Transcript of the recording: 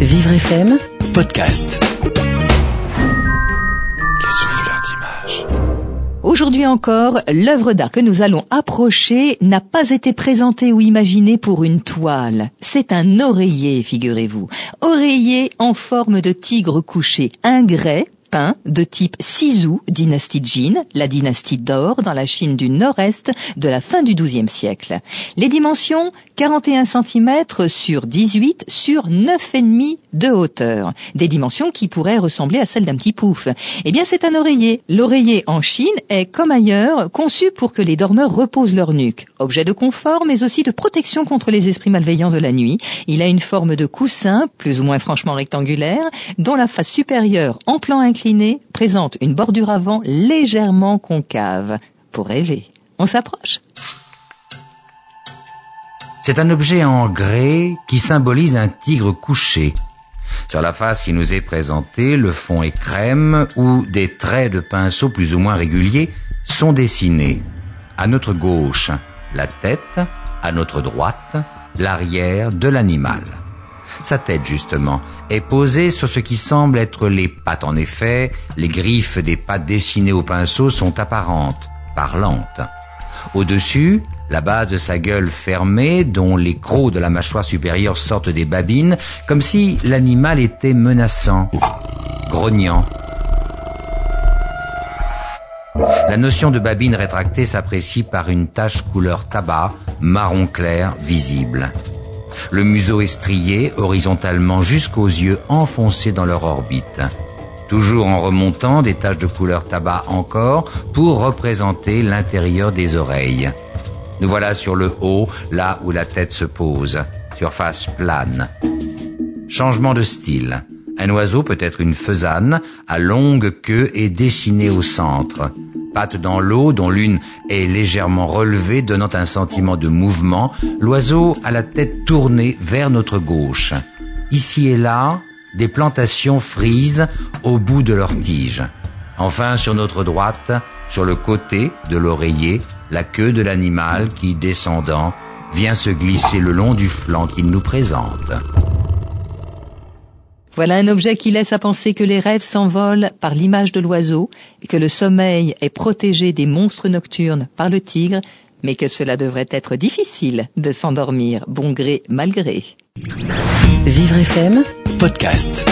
Vivre FM, podcast. Les souffleurs d'images. Aujourd'hui encore, l'œuvre d'art que nous allons approcher n'a pas été présentée ou imaginée pour une toile. C'est un oreiller, figurez-vous. Oreiller en forme de tigre couché, un grès peint de type Sizhou, dynastie Jin, la dynastie d'or dans la Chine du nord-est de la fin du XIIe siècle. Les dimensions 41 cm sur 18 sur 9,5 de hauteur. Des dimensions qui pourraient ressembler à celles d'un petit pouf. Eh bien, c'est un oreiller. L'oreiller en Chine est, comme ailleurs, conçu pour que les dormeurs reposent leur nuque. Objet de confort, mais aussi de protection contre les esprits malveillants de la nuit. Il a une forme de coussin, plus ou moins franchement rectangulaire, dont la face supérieure, en plan présente une bordure avant légèrement concave. Pour rêver. On s'approche C'est un objet en grès qui symbolise un tigre couché. Sur la face qui nous est présentée, le fond est crème où des traits de pinceau plus ou moins réguliers sont dessinés. À notre gauche, la tête, à notre droite, l'arrière de l'animal. Sa tête, justement, est posée sur ce qui semble être les pattes. En effet, les griffes des pattes dessinées au pinceau sont apparentes, parlantes. Au-dessus, la base de sa gueule fermée, dont les crocs de la mâchoire supérieure sortent des babines, comme si l'animal était menaçant, grognant. La notion de babine rétractée s'apprécie par une tache couleur tabac, marron clair, visible. Le museau est strié horizontalement jusqu'aux yeux enfoncés dans leur orbite. Toujours en remontant des taches de couleur tabac encore pour représenter l'intérieur des oreilles. Nous voilà sur le haut, là où la tête se pose, surface plane. Changement de style. Un oiseau peut être une faisane, à longue queue et dessinée au centre. Pattes dans l'eau, dont l'une est légèrement relevée, donnant un sentiment de mouvement. L'oiseau a la tête tournée vers notre gauche. Ici et là, des plantations frisent au bout de leurs tiges. Enfin, sur notre droite, sur le côté de l'oreiller, la queue de l'animal qui, descendant, vient se glisser le long du flanc qu'il nous présente. Voilà un objet qui laisse à penser que les rêves s'envolent par l'image de l'oiseau, et que le sommeil est protégé des monstres nocturnes par le tigre, mais que cela devrait être difficile de s'endormir bon gré mal gré. Vivre FM, podcast.